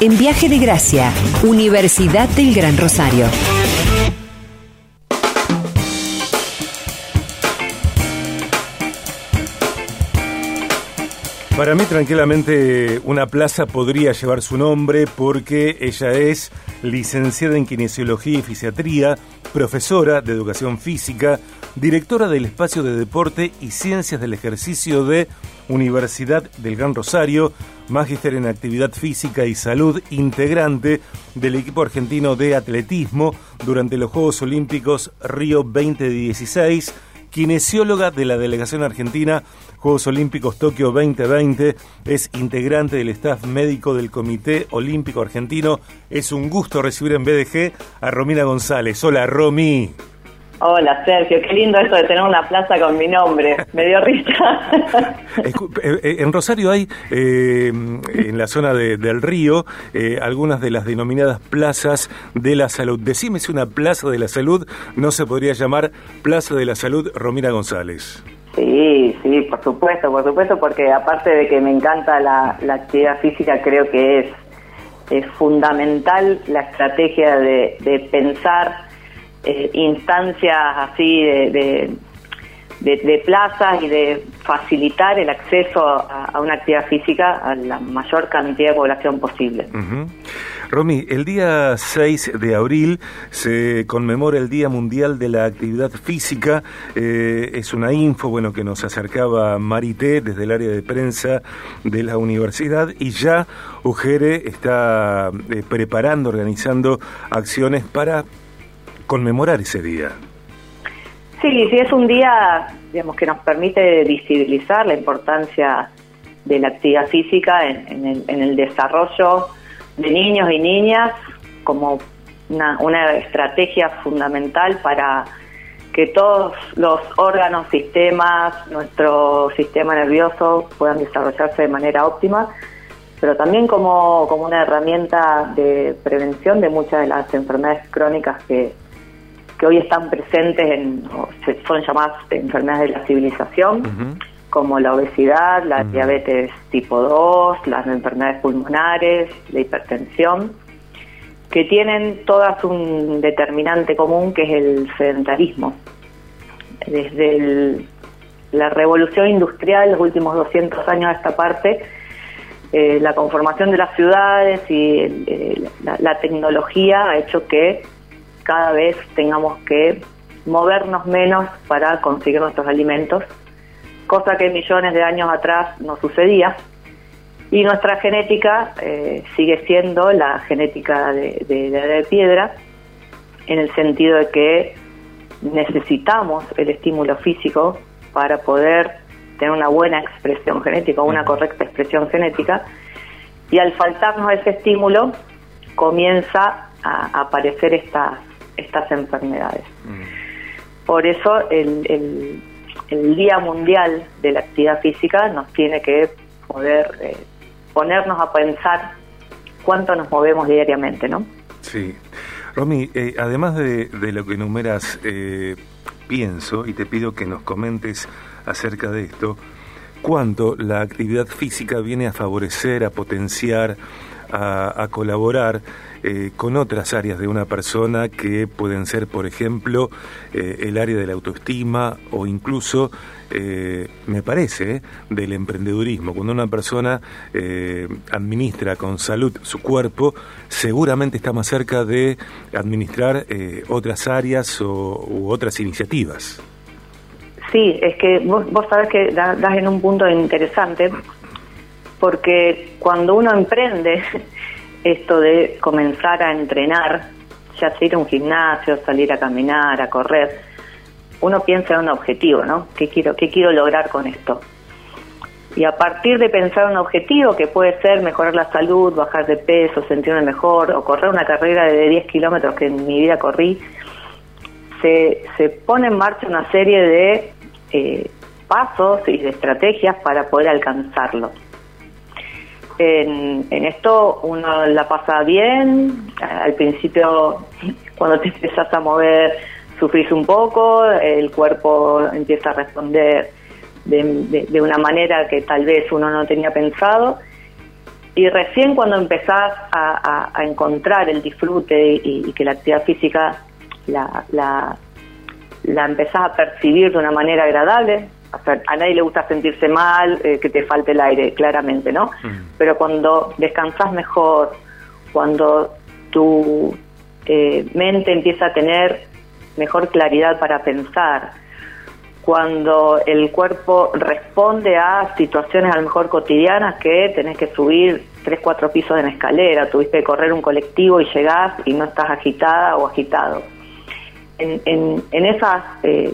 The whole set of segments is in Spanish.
en Viaje de Gracia, Universidad del Gran Rosario. Para mí tranquilamente una plaza podría llevar su nombre porque ella es licenciada en Kinesiología y Fisiatría, profesora de Educación Física, directora del Espacio de Deporte y Ciencias del Ejercicio de Universidad del Gran Rosario, magíster en Actividad Física y Salud, integrante del equipo argentino de atletismo durante los Juegos Olímpicos Río 2016, kinesióloga de la delegación argentina Juegos Olímpicos Tokio 2020, es integrante del staff médico del Comité Olímpico Argentino. Es un gusto recibir en BDG a Romina González. Hola, Romy. Hola Sergio, qué lindo esto de tener una plaza con mi nombre, me dio risa. Eh, eh, en Rosario hay, eh, en la zona del río, algunas de las denominadas plazas de la salud. Decime si una plaza de la salud no se podría llamar Plaza de la Salud Romina González. Sí, sí, por supuesto, por supuesto, porque aparte de que me encanta la, actividad física, creo que es, es fundamental la estrategia de, de pensar eh, instancias así de, de, plazas y de facilitar el acceso a, una actividad física a la mayor cantidad de población posible. Romy, el día 6 de abril se conmemora el Día Mundial de la Actividad Física. Eh, es una info bueno, que nos acercaba Marité desde el área de prensa de la universidad y ya UGERE está eh, preparando, organizando acciones para conmemorar ese día. Sí, sí, es un día digamos, que nos permite visibilizar la importancia de la actividad física en, el, desarrollo de niños y niñas como una, una estrategia fundamental para que todos los órganos, sistemas, nuestro sistema nervioso puedan desarrollarse de manera óptima, pero también como, como una herramienta de prevención de muchas de las enfermedades crónicas que, que hoy están presentes en, son llamadas enfermedades de la civilización, como la obesidad, la diabetes tipo 2, las enfermedades pulmonares, la hipertensión, que tienen todas un determinante común que es el sedentarismo. Desde la revolución industrial, los últimos 200 años a esta parte, eh, la conformación de las ciudades y la tecnología ha hecho que cada vez tengamos que movernos menos para conseguir nuestros alimentos, cosa que millones de años atrás no sucedía. Y nuestra genética eh, sigue siendo la genética de, de, piedra, en el sentido de que necesitamos el estímulo físico para poder tener una buena expresión genética, una correcta expresión genética, y al faltarnos ese estímulo comienza a aparecer estas estas enfermedades. Mm. Por eso el, el, Día Mundial de la Actividad Física nos tiene que poder eh, ponernos a pensar cuánto nos movemos diariamente, ¿no? Sí. Romy, eh, además de, de, lo que enumeras, eh, pienso y te pido que nos comentes acerca de esto, cuánto la actividad física viene a favorecer, a potenciar, a, colaborar eh, con otras áreas de una persona que pueden ser, por ejemplo, eh, el área de la autoestima o incluso, eh, me parece, del emprendedurismo. Cuando una persona administra con salud su cuerpo, seguramente está más cerca de administrar otras áreas o, u otras iniciativas. Sí, es que vos, vos sabés que das en un punto interesante porque cuando uno emprende esto de comenzar a entrenar, ya sea ir a un gimnasio, salir a caminar, a correr, uno piensa en un objetivo, ¿no? ¿Qué quiero, qué quiero lograr con esto? Y a partir de pensar un objetivo que puede ser mejorar la salud, bajar de peso, sentirme mejor, o correr una carrera de 10 kilómetros que en mi vida corrí, se, se pone en marcha una serie de eh, pasos y de estrategias para poder alcanzarlo. En, esto uno la pasa bien, al principio cuando te empiezas a mover sufrís un poco, el cuerpo empieza a responder de, una manera que tal vez uno no tenía pensado. Y recién cuando empezás a, encontrar el disfrute y, que la actividad física la, la, empezás a percibir de una manera agradable, a nadie le gusta sentirse mal, eh, que te falte el aire, claramente, ¿no? Pero cuando descansas mejor, cuando tu eh, mente empieza a tener mejor claridad para pensar, cuando el cuerpo responde a situaciones a lo mejor cotidianas que tenés que subir tres, cuatro pisos en escalera, tuviste que correr un colectivo y llegás y no estás agitada o agitado. En, en, en esos eh,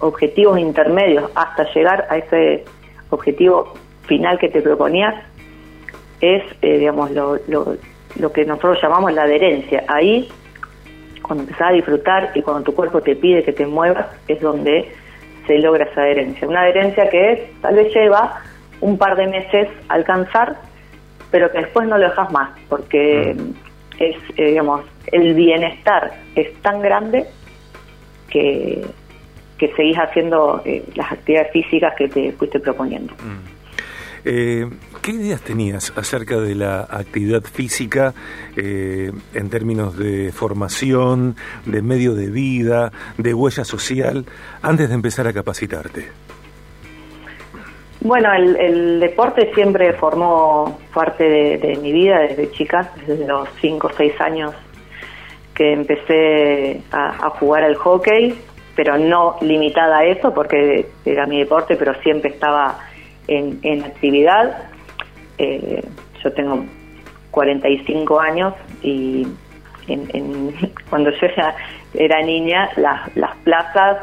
objetivos intermedios hasta llegar a ese objetivo final que te proponías, es eh, digamos lo, lo, lo que nosotros llamamos la adherencia. Ahí, cuando empezás a disfrutar y cuando tu cuerpo te pide que te muevas, es donde se logra esa adherencia. Una adherencia que tal vez lleva un par de meses alcanzar, pero que después no lo dejas más, porque mm. es, eh, digamos, el bienestar es tan grande que, que seguís haciendo eh, las actividades físicas que te fuiste proponiendo. Mm. Eh, ¿Qué ideas tenías acerca de la actividad física eh, en términos de formación, de medio de vida, de huella social, antes de empezar a capacitarte? Bueno, el, deporte siempre formó parte de, mi vida desde chica, desde los 5 o 6 años que empecé a, a jugar al hockey, pero no limitada a eso porque era mi deporte, pero siempre estaba en, actividad. Eh, yo tengo 45 años y cuando yo ya era niña, las, las plazas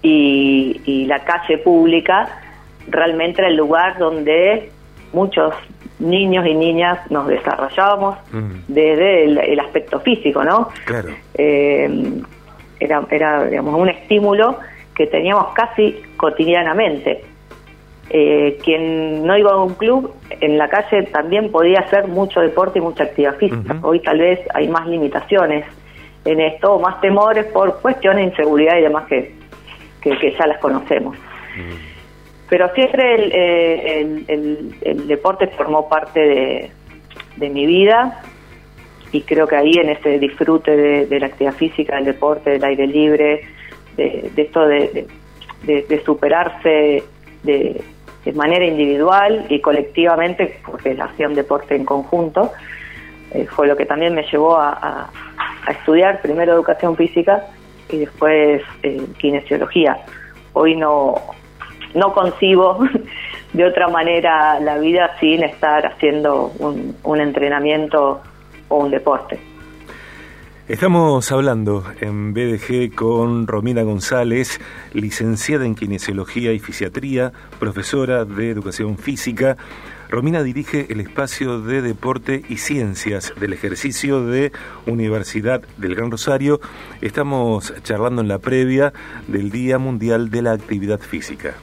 y, la calle pública realmente era el lugar donde muchos niños y niñas nos desarrollábamos mm. desde el, aspecto físico, ¿no? Claro. Eh, era, era digamos, un estímulo que teníamos casi cotidianamente. Eh, quien no iba a un club en la calle también podía hacer mucho deporte y mucha actividad física. Hoy tal vez hay más limitaciones en esto, más temores por cuestiones de inseguridad y demás que, que, ya las conocemos. Pero siempre el, eh, el, deporte formó parte de, de, mi vida y creo que ahí en ese disfrute de, la actividad física, del deporte, del aire libre, de, esto de, superarse de, manera individual y colectivamente, porque hacían deporte en conjunto, eh, fue lo que también me llevó a, estudiar primero educación física y después eh, kinesiología. Hoy no, no concibo de otra manera la vida sin estar haciendo un, un entrenamiento o un deporte. Estamos hablando en BDG con Romina González, licenciada en Kinesiología y Fisiatría, profesora de Educación Física. Romina dirige el espacio de deporte y ciencias del ejercicio de Universidad del Gran Rosario. Estamos charlando en la previa del Día Mundial de la Actividad Física.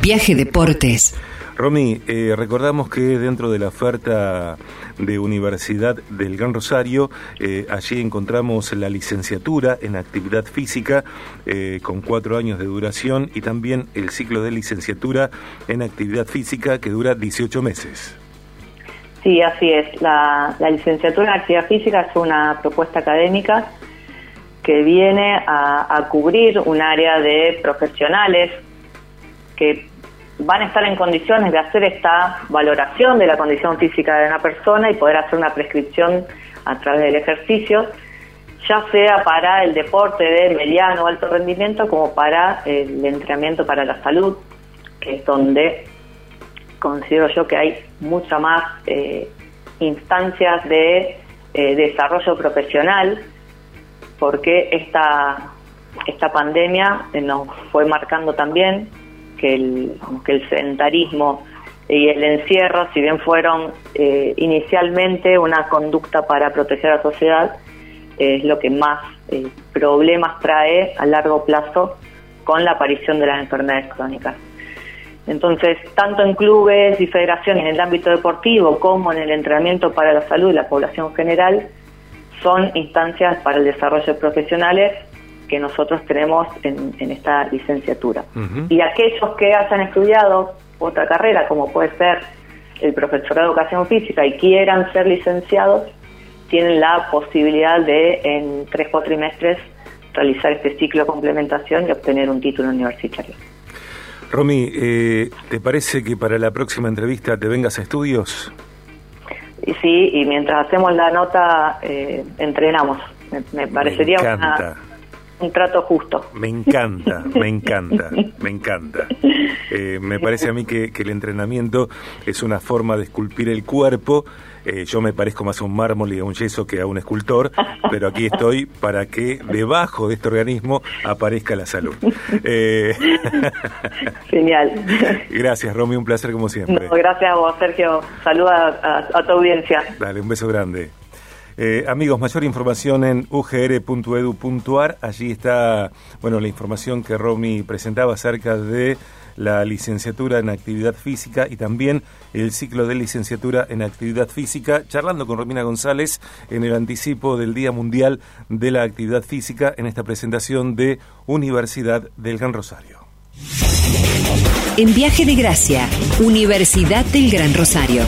Viaje Deportes. Romy, eh, recordamos que dentro de la oferta de Universidad del Gran Rosario, eh, allí encontramos la licenciatura en actividad física eh, con cuatro años de duración y también el ciclo de licenciatura en actividad física que dura 18 meses. Sí, así es. La, licenciatura en actividad física es una propuesta académica que viene a cubrir un área de profesionales que van a estar en condiciones de hacer esta valoración de la condición física de una persona y poder hacer una prescripción a través del ejercicio, ya sea para el deporte de mediano o alto rendimiento como para el entrenamiento para la salud, que es donde considero yo que hay muchas más eh, instancias de eh, desarrollo profesional, porque esta, esta pandemia nos fue marcando también que el, que el sedentarismo y el encierro, si bien fueron eh, inicialmente una conducta para proteger a la sociedad, es lo que más eh, problemas trae a largo plazo con la aparición de las enfermedades crónicas. Entonces, tanto en clubes y federaciones en el ámbito deportivo como en el entrenamiento para la salud y la población general, son instancias para el desarrollo de profesionales que nosotros tenemos en, esta licenciatura. Y aquellos que hayan estudiado otra carrera, como puede ser el profesorado de educación física y quieran ser licenciados, tienen la posibilidad de en tres cuatrimestres realizar este ciclo de complementación y obtener un título universitario. Romy, eh, ¿te parece que para la próxima entrevista te vengas a estudios? Sí, y mientras hacemos la nota, eh, entrenamos. Me, parecería un trato justo. Me encanta, me encanta, me encanta. Eh, me parece a mí que, el entrenamiento es una forma de esculpir el cuerpo. Eh, yo me parezco más a un mármol y a un yeso que a un escultor, pero aquí estoy para que debajo de este organismo aparezca la salud. Eh... Genial. Gracias, Romy, un placer como siempre. gracias a vos, Sergio. Saluda a tu audiencia. Dale, un beso grande. Eh, amigos, mayor información en ugr.edu.ar. Allí está, bueno, la información que Romy presentaba acerca de la licenciatura en actividad física y también el ciclo de licenciatura en actividad física, charlando con Romina González en el anticipo del Día Mundial de la Actividad Física en esta presentación de Universidad del Gran Rosario. En viaje de gracia, Universidad del Gran Rosario.